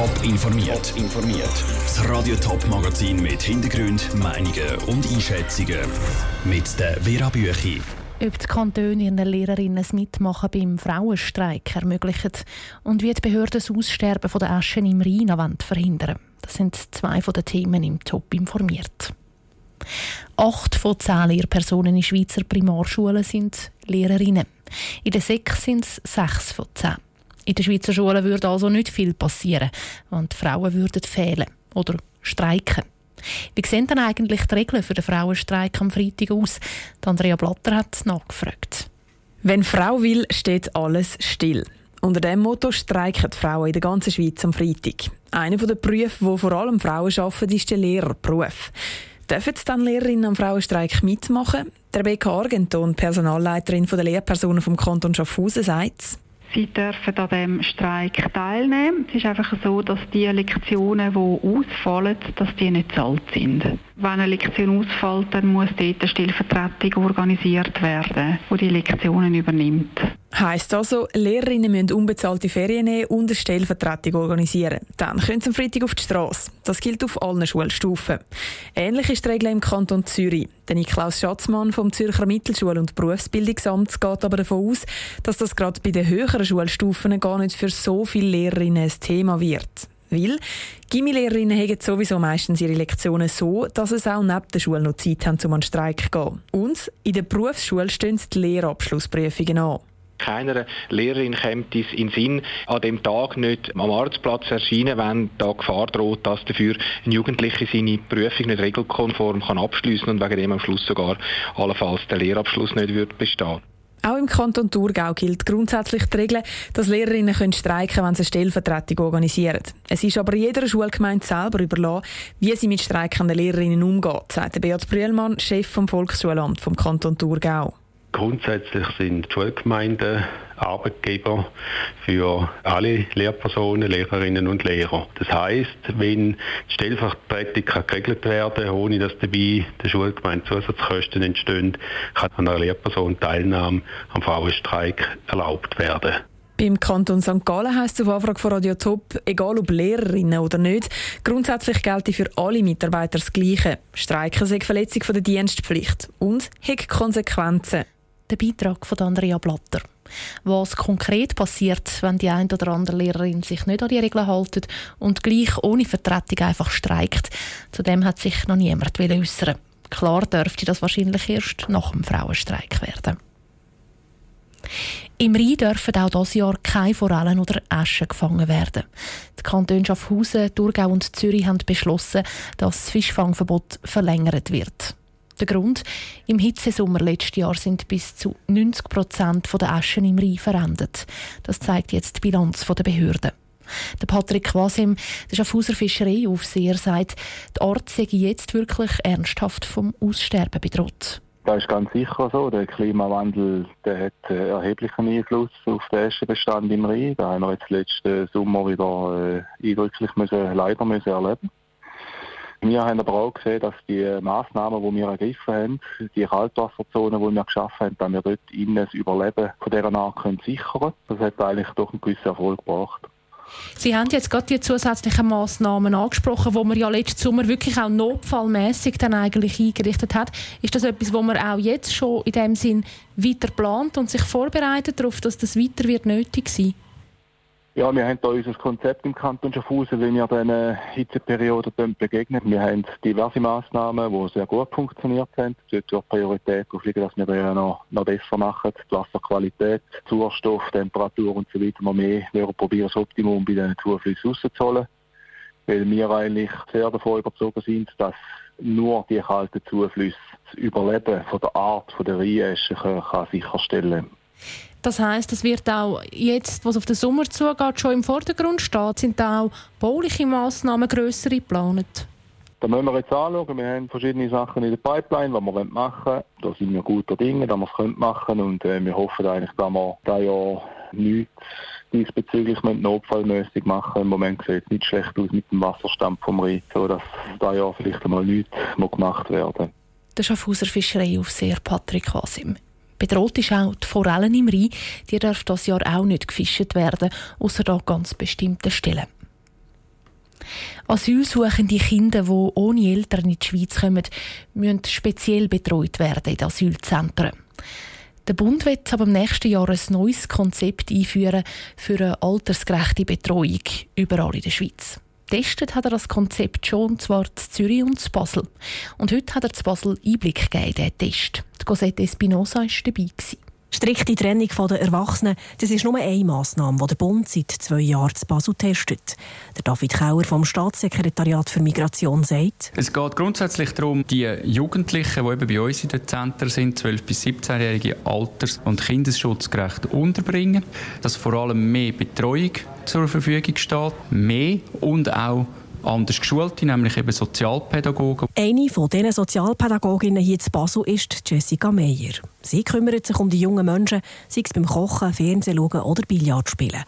Top informiert. informiert. Das Radio Top Magazin mit Hintergrund, Meinungen und Einschätzungen mit der Vera Büchi. Ob die Kantone ihren Lehrerinnen das Mitmachen beim Frauenstreik ermöglichen und wie die Behörden das Aussterben der Aschen im Rhein verhindern Das sind zwei von den Themen im Top informiert. Acht von zehn Lehrpersonen in Schweizer Primarschulen sind Lehrerinnen. In den sechs sind es sechs von zehn. In den Schweizer Schulen würde also nicht viel passieren, wenn die Frauen würden fehlen oder streiken. Wie sehen denn eigentlich die Regeln für den Frauenstreik am Freitag aus? Andrea Blatter hat nachgefragt. Wenn Frau will, steht alles still. Unter dem Motto streiken die Frauen in der ganzen Schweiz am Freitag. Einer der Berufe, wo vor allem Frauen arbeiten, ist der Lehrerberuf. Dürfen dann Lehrerinnen am Frauenstreik mitmachen? Der Rebecca Argenton, Personalleiterin der Lehrpersonen vom Kanton Schaffhausen, sagt Sie dürfen an diesem Streik teilnehmen. Es ist einfach so, dass die Lektionen, die ausfallen, dass die nicht zahlt sind. Wenn eine Lektion ausfällt, dann muss dort eine Stellvertretung organisiert werden, die die Lektionen übernimmt. Heißt also, Lehrerinnen müssen unbezahlte Ferien nehmen und eine Stellvertretung organisieren. Dann können sie am Freitag auf die Straße. Das gilt auf allen Schulstufen. Ähnlich ist die Regel im Kanton Zürich. Der Niklaus Schatzmann vom Zürcher Mittelschul- und Berufsbildungsamt geht aber davon aus, dass das gerade bei den höheren Schulstufen gar nicht für so viele Lehrerinnen ein Thema wird. Weil Gimmi-Lehrerinnen haben sowieso meistens ihre Lektionen so, dass es auch neben der Schule noch Zeit haben, um an den Streik zu gehen. Und in der Berufsschule stehen die Lehrabschlussprüfungen an keiner Lehrerin kommt es in Sinn, an dem Tag nicht am Arbeitsplatz erscheinen, wenn da Gefahr droht, dass dafür ein Jugendlicher seine Prüfung nicht regelkonform kann abschließen und wegen dem am Schluss sogar allenfalls der Lehrabschluss nicht wird bestehen. Auch im Kanton Thurgau gilt grundsätzlich die Regel, dass Lehrerinnen können streiken können, wenn sie eine Stellvertretung organisieren. Es ist aber jeder Schulgemeinde selber überlassen, wie sie mit streikenden Lehrerinnen umgeht, sagt Beat Brühlmann, Chef vom Volksschulamt vom Kanton Thurgau. Grundsätzlich sind Schulgemeinden Arbeitgeber für alle Lehrpersonen, Lehrerinnen und Lehrer. Das heißt, wenn die Stellvertretung kann geregelt werden ohne dass dabei der Schulgemeinde Zusatzkosten entstehen, kann einer Lehrperson Teilnahme am Frauenstreik erlaubt werden. Beim Kanton St. Gallen heisst es auf Anfrage von Radio Top, egal ob Lehrerinnen oder nicht, grundsätzlich gilt für alle Mitarbeiter das Gleiche. Streiken sei Verletzung der Dienstpflicht und hat Konsequenzen der Beitrag von Andrea Blatter. Was konkret passiert, wenn die ein oder andere Lehrerin sich nicht an die Regeln hält und gleich ohne Vertretung einfach streikt, zu dem hat sich noch niemand äußern Klar dürfte das wahrscheinlich erst nach dem Frauenstreik werden. Im Rhein dürfen auch dieses Jahr keine Forellen oder Eschen gefangen werden. Die Kantone Schaffhausen, Thurgau und Zürich haben beschlossen, dass das Fischfangverbot verlängert wird. Der Grund? Im Hitzesommer letztes Jahr sind bis zu 90 Prozent der Aschen im Rhein verendet. Das zeigt jetzt die Bilanz der Behörden. Der Patrick Quasim, der Schaffhauser Fischereiaufseher, sagt, die Art sei jetzt wirklich ernsthaft vom Aussterben bedroht. Das ist ganz sicher so. Der Klimawandel der hat äh, erheblichen Einfluss auf den Eschenbestand im Rhein. Da haben wir jetzt letzten Sommer wieder äh, eindrücklich müssen, leider müssen erleben wir haben aber auch gesehen, dass die Massnahmen, die wir ergriffen haben, die Kaltwasserzonen, die wir geschaffen haben, dass wir dort innen das Überleben von dieser Art können sichern Das hat eigentlich doch einen gewissen Erfolg gebracht. Sie haben jetzt gerade die zusätzlichen Massnahmen angesprochen, wo man ja letzten Sommer wirklich auch notfallmäßig dann eigentlich eingerichtet hat. Ist das etwas, wo man auch jetzt schon in dem Sinn weiter plant und sich vorbereitet darauf, dass das weiter wird nötig sein? Ja, wir haben da unser Konzept im Kanton Schaffhausen, wenn wir diesen Hitzeperiode begegnen. Wir haben diverse Massnahmen, die sehr gut funktioniert haben. Dort wird Priorität darauf liegen, dass wir das noch, noch besser machen. Die Wasserqualität, Sauerstoff, Temperatur und so weiter noch mehr. Wir probieren das Optimum bei den Zuflüssen rauszuholen. Weil wir eigentlich sehr davon überzeugt sind, dass nur die kalten Zuflüsse das Überleben von der Art von der Rheinesche kann sicherstellen kann. Das heißt, es wird auch jetzt, was auf den Sommer zugeht, schon im Vordergrund steht, sind da auch bauliche Massnahmen grössere geplant? Da müssen wir jetzt anschauen. Wir haben verschiedene Sachen in der Pipeline, die wir machen wollen. Da sind wir guter Dinge, dass wir es machen können. Und äh, wir hoffen eigentlich, dass wir da ja nichts diesbezüglich notfallmäßig machen. Im Moment sieht es nicht schlecht aus mit dem Wasserstand vom Rhein, so dass da ja vielleicht einmal nichts gemacht werden. Der Schaffhauser Fischereiaufseher Patrick Wasim. Bedroht ist auch die Forellen im Rhein. Die darf das Jahr auch nicht gefischt werden, außer an ganz bestimmten Stellen. Asylsuchende Kinder, die ohne Eltern in die Schweiz kommen, müssen speziell betreut werden in Asylzentren. Der Bund wird aber im nächsten Jahr ein neues Konzept einführen für eine altersgerechte Betreuung überall in der Schweiz. Testet hat er das Konzept schon, zwar in Zürich und in Basel. Und heute hat er zu Basel Einblick gegeben in diesen Test. Die Cosette Espinosa war dabei. Gewesen. Strikte Trennung der Erwachsenen, das ist nur eine Massnahme, die der Bund seit zwei Jahren zu Basel testet. Der David Kauer vom Staatssekretariat für Migration sagt, Es geht grundsätzlich darum, die Jugendlichen, die eben bei uns in den Zentren sind, 12- bis 17-jährige alters- und kindesschutzgerecht unterbringen, dass vor allem mehr Betreuung zur Verfügung steht, mehr und auch anders Geschulte, nämlich eben Sozialpädagogen. Eine von diesen Sozialpädagoginnen hier in Basel ist Jessica Meyer. Sie kümmert sich um die jungen Menschen, sei es beim Kochen, Fernsehen oder Billard spielen.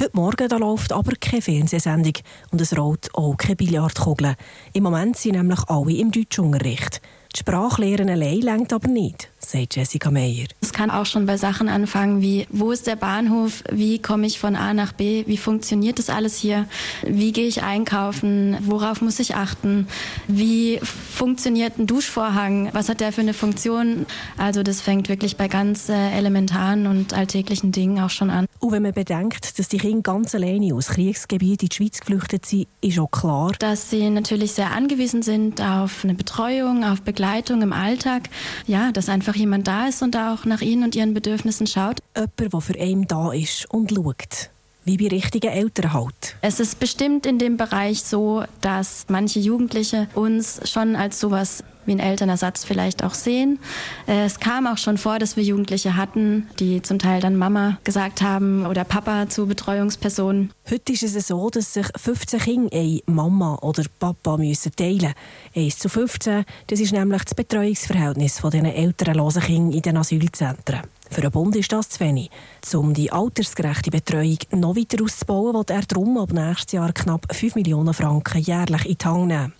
Heute Morgen da läuft aber keine Fernsehsendung und es rollt auch keine Billardkugel. Im Moment sind nämlich alle im Deutschunterricht. Die Sprachlehren allein längt aber nicht, sagt Jessica Meyer. Es kann auch schon bei Sachen anfangen wie, wo ist der Bahnhof, wie komme ich von A nach B, wie funktioniert das alles hier, wie gehe ich einkaufen, worauf muss ich achten, wie funktioniert ein Duschvorhang, was hat der für eine Funktion. Also das fängt wirklich bei ganz äh, elementaren und alltäglichen Dingen auch schon an. Und wenn man bedenkt, dass die Kinder ganz alleine aus Kriegsgebieten in die Schweiz geflüchtet sind, ist auch klar, dass sie natürlich sehr angewiesen sind auf eine Betreuung, auf Begleitung im Alltag. Ja, dass einfach jemand da ist und auch nach ihnen und ihren Bedürfnissen schaut. Jemand, der für einen da ist und schaut. Wie bei richtigen Eltern halt. Es ist bestimmt in dem Bereich so, dass manche Jugendliche uns schon als sowas wie einen Elternersatz vielleicht auch sehen. Es kam auch schon vor, dass wir Jugendliche hatten, die zum Teil dann Mama gesagt haben oder Papa zu Betreuungspersonen. Heute ist es so, dass sich 15 Kinder eine Mama oder Papa müssen teilen müssen. 1 zu 15, das ist nämlich das Betreuungsverhältnis von diesen elternlosen Kindern in den Asylzentren. Für den Bund ist das zu wenig. Um die altersgerechte Betreuung noch weiter auszubauen, will er darum ab nächstes Jahr knapp 5 Millionen Franken jährlich in die Hand nehmen.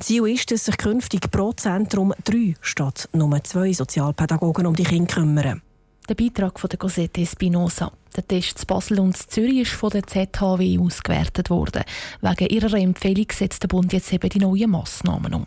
Ziel ist, dass sich künftig pro Zentrum drei statt nur zwei Sozialpädagogen um die Kinder kümmern. Der Beitrag von der Cosette Espinosa. Der Test zu Basel und zu Zürich ist von der ZHW ausgewertet worden. Wegen ihrer Empfehlung setzt der Bund jetzt eben die neuen Massnahmen um.